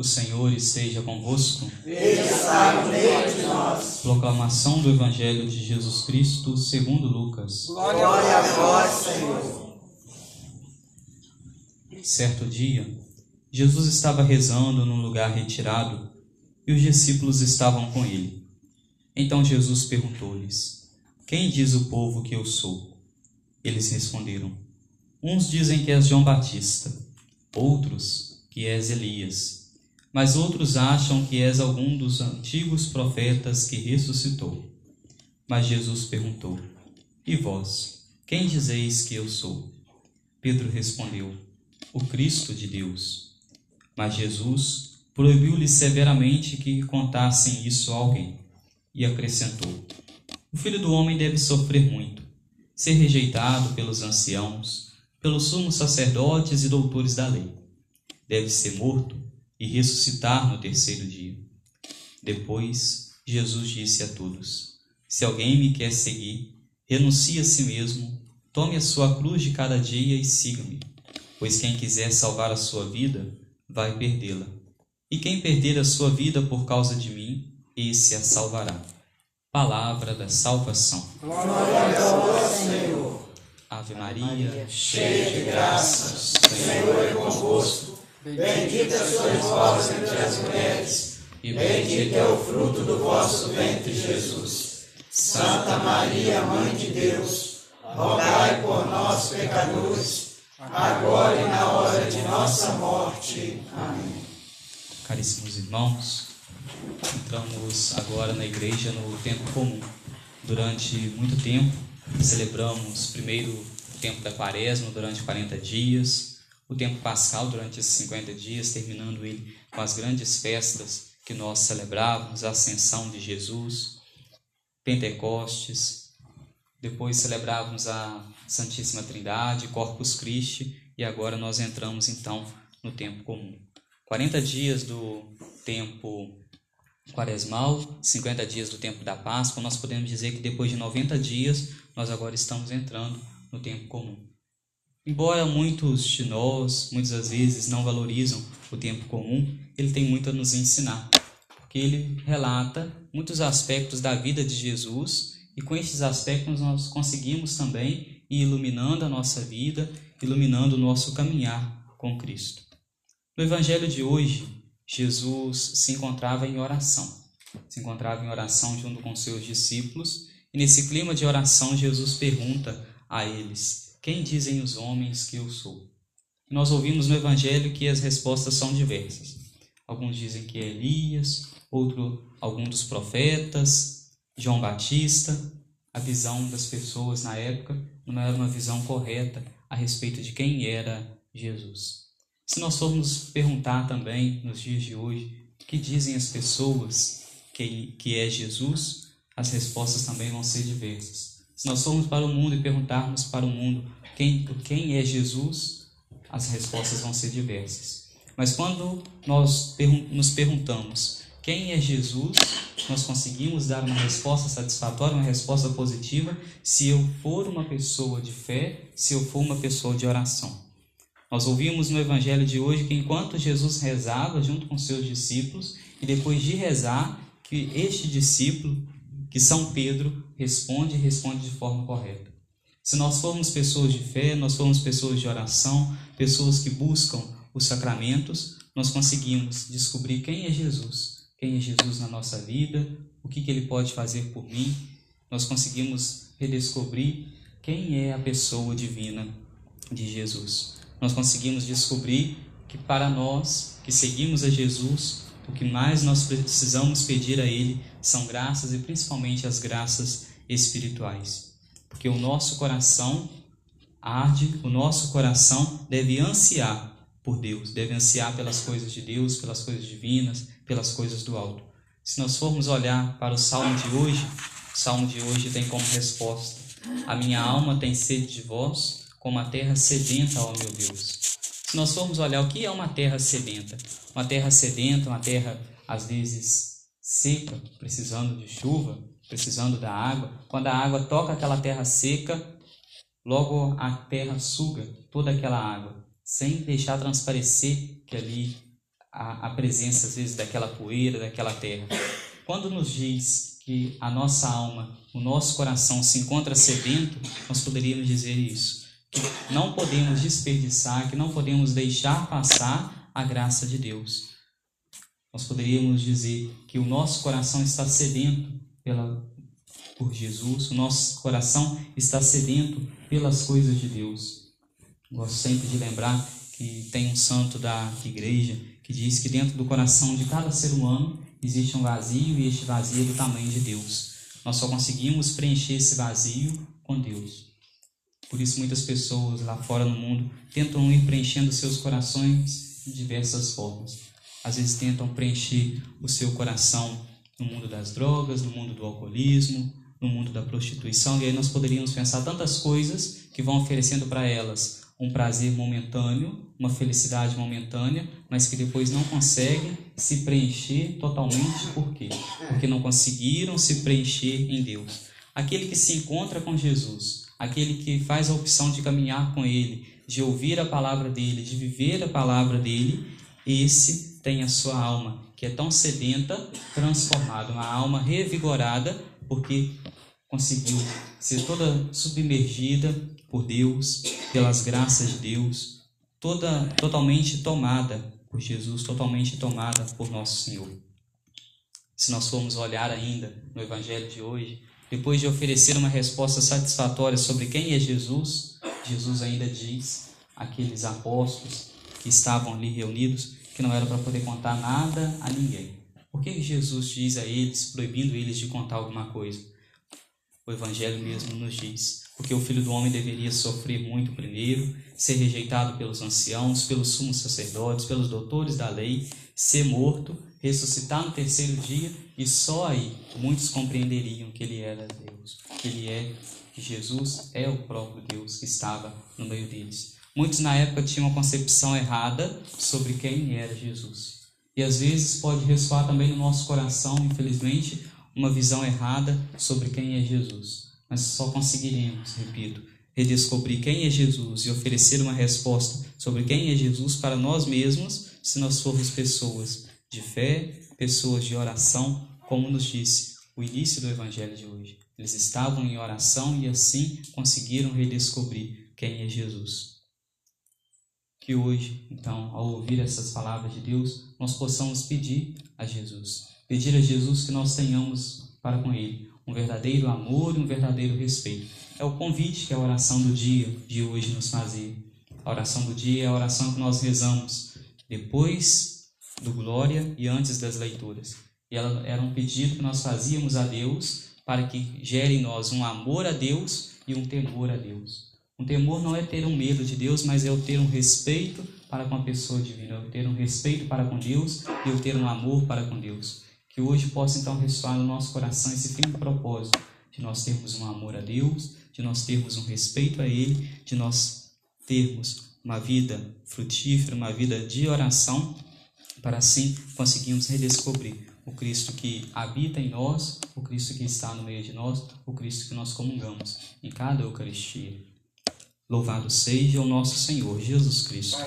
O Senhor esteja convosco. Ele está no meio de nós. Proclamação do Evangelho de Jesus Cristo segundo Lucas. Glória a vós, Senhor. Certo dia, Jesus estava rezando num lugar retirado e os discípulos estavam com ele. Então Jesus perguntou-lhes: Quem diz o povo que eu sou? Eles responderam: Uns dizem que és João Batista, outros que és Elias mas outros acham que és algum dos antigos profetas que ressuscitou. Mas Jesus perguntou: E vós, quem dizeis que eu sou? Pedro respondeu: O Cristo de Deus. Mas Jesus proibiu-lhe severamente que contassem isso a alguém e acrescentou: O filho do homem deve sofrer muito, ser rejeitado pelos anciãos, pelos sumos sacerdotes e doutores da lei. Deve ser morto e ressuscitar no terceiro dia. Depois, Jesus disse a todos: Se alguém me quer seguir, renuncie a si mesmo, tome a sua cruz de cada dia e siga-me. Pois quem quiser salvar a sua vida, vai perdê-la. E quem perder a sua vida por causa de mim, esse a salvará. Palavra da salvação. Glória a vós, Senhor. Ave Maria, cheia de graças, o Senhor é convosco. Bendita sois vós entre as mulheres, e bendito é o fruto do vosso ventre, Jesus. Santa Maria, Mãe de Deus, rogai por nós, pecadores, agora e na hora de nossa morte. Amém. Caríssimos irmãos, entramos agora na igreja no tempo comum. Durante muito tempo, celebramos primeiro o tempo da quaresma, durante 40 dias, o tempo pascal durante esses 50 dias, terminando ele com as grandes festas que nós celebrávamos, a ascensão de Jesus, Pentecostes, depois celebrávamos a Santíssima Trindade, Corpus Christi, e agora nós entramos então no tempo comum. 40 dias do tempo quaresmal, 50 dias do tempo da Páscoa, nós podemos dizer que depois de 90 dias nós agora estamos entrando no tempo comum. Embora muitos de nós, muitas das vezes, não valorizam o tempo comum, ele tem muito a nos ensinar, porque ele relata muitos aspectos da vida de Jesus e com estes aspectos nós conseguimos também ir iluminando a nossa vida, iluminando o nosso caminhar com Cristo. No Evangelho de hoje, Jesus se encontrava em oração, se encontrava em oração junto com seus discípulos, e nesse clima de oração, Jesus pergunta a eles: quem dizem os homens que eu sou? Nós ouvimos no Evangelho que as respostas são diversas. Alguns dizem que é Elias, outro algum dos profetas, João Batista. A visão das pessoas na época não era uma visão correta a respeito de quem era Jesus. Se nós formos perguntar também nos dias de hoje o que dizem as pessoas que, que é Jesus, as respostas também vão ser diversas. Se nós formos para o mundo e perguntarmos para o mundo quem, quem é Jesus, as respostas vão ser diversas. Mas quando nós nos perguntamos quem é Jesus, nós conseguimos dar uma resposta satisfatória, uma resposta positiva, se eu for uma pessoa de fé, se eu for uma pessoa de oração. Nós ouvimos no evangelho de hoje que enquanto Jesus rezava junto com seus discípulos, e depois de rezar, que este discípulo que São Pedro responde e responde de forma correta. Se nós formos pessoas de fé, nós formos pessoas de oração, pessoas que buscam os sacramentos, nós conseguimos descobrir quem é Jesus, quem é Jesus na nossa vida, o que, que ele pode fazer por mim. Nós conseguimos redescobrir quem é a pessoa divina de Jesus. Nós conseguimos descobrir que para nós que seguimos a Jesus, o que mais nós precisamos pedir a Ele são graças e principalmente as graças espirituais. Porque o nosso coração arde, o nosso coração deve ansiar por Deus, deve ansiar pelas coisas de Deus, pelas coisas divinas, pelas coisas do alto. Se nós formos olhar para o salmo de hoje, o salmo de hoje tem como resposta: A minha alma tem sede de vós, como a terra sedenta, ó meu Deus. Se nós formos olhar o que é uma terra sedenta, uma terra sedenta, uma terra às vezes seca, precisando de chuva, precisando da água, quando a água toca aquela terra seca, logo a terra suga toda aquela água, sem deixar transparecer que ali a, a presença, às vezes, daquela poeira, daquela terra. Quando nos diz que a nossa alma, o nosso coração se encontra sedento, nós poderíamos dizer isso. Que não podemos desperdiçar, que não podemos deixar passar a graça de Deus. Nós poderíamos dizer que o nosso coração está sedento pela, por Jesus, o nosso coração está sedento pelas coisas de Deus. Gosto sempre de lembrar que tem um santo da igreja que diz que dentro do coração de cada ser humano existe um vazio e este vazio é do tamanho de Deus. Nós só conseguimos preencher esse vazio com Deus. Por isso muitas pessoas lá fora no mundo tentam ir preenchendo seus corações de diversas formas. Às vezes tentam preencher o seu coração no mundo das drogas, no mundo do alcoolismo, no mundo da prostituição, e aí nós poderíamos pensar tantas coisas que vão oferecendo para elas um prazer momentâneo, uma felicidade momentânea, mas que depois não conseguem se preencher totalmente. Por quê? Porque não conseguiram se preencher em Deus. Aquele que se encontra com Jesus, aquele que faz a opção de caminhar com Ele, de ouvir a palavra dele, de viver a palavra dele, esse tem a sua alma, que é tão sedenta, transformada, uma alma revigorada, porque conseguiu ser toda submergida por Deus, pelas graças de Deus, toda totalmente tomada por Jesus, totalmente tomada por nosso Senhor. Se nós formos olhar ainda no evangelho de hoje, depois de oferecer uma resposta satisfatória sobre quem é Jesus, Jesus ainda diz àqueles apóstolos que estavam ali reunidos que não era para poder contar nada a ninguém. Por que Jesus diz a eles, proibindo eles de contar alguma coisa? O Evangelho mesmo nos diz. Porque o filho do homem deveria sofrer muito primeiro, ser rejeitado pelos anciãos, pelos sumos sacerdotes, pelos doutores da lei, ser morto, ressuscitar no terceiro dia, e só aí muitos compreenderiam que ele era Deus, que ele é, que Jesus é o próprio Deus que estava no meio deles. Muitos na época tinham uma concepção errada sobre quem era Jesus. E às vezes pode ressoar também no nosso coração, infelizmente, uma visão errada sobre quem é Jesus. Mas só conseguiremos, repito, redescobrir quem é Jesus e oferecer uma resposta sobre quem é Jesus para nós mesmos se nós formos pessoas de fé, pessoas de oração, como nos disse o início do evangelho de hoje. Eles estavam em oração e assim conseguiram redescobrir quem é Jesus. Que hoje, então, ao ouvir essas palavras de Deus, nós possamos pedir a Jesus pedir a Jesus que nós tenhamos para com Ele um verdadeiro amor e um verdadeiro respeito. É o convite que a oração do dia de hoje nos fazia. A oração do dia é a oração que nós rezamos depois do Glória e antes das leituras. E ela era um pedido que nós fazíamos a Deus para que gere em nós um amor a Deus e um temor a Deus. Um temor não é ter um medo de Deus, mas é o ter um respeito para com a pessoa divina, o ter um respeito para com Deus e o ter um amor para com Deus. Que hoje possa então ressoar no nosso coração esse firme propósito de nós termos um amor a Deus, de nós termos um respeito a Ele, de nós termos uma vida frutífera, uma vida de oração, para assim conseguirmos redescobrir o Cristo que habita em nós, o Cristo que está no meio de nós, o Cristo que nós comungamos em cada Eucaristia. Louvado seja o nosso Senhor Jesus Cristo.